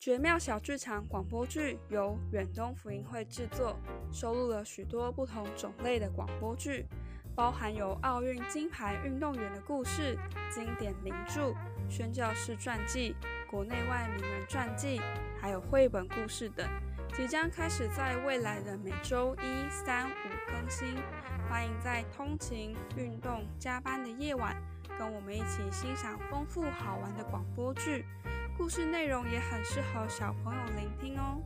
绝妙小剧场广播剧由远东福音会制作，收录了许多不同种类的广播剧，包含有奥运金牌运动员的故事、经典名著、宣教士传记、国内外名人传记，还有绘本故事等，即将开始在未来的每周一、三、五更新。欢迎在通勤、运动、加班的夜晚，跟我们一起欣赏丰富好玩的广播剧。故事内容也很适合小朋友聆听哦。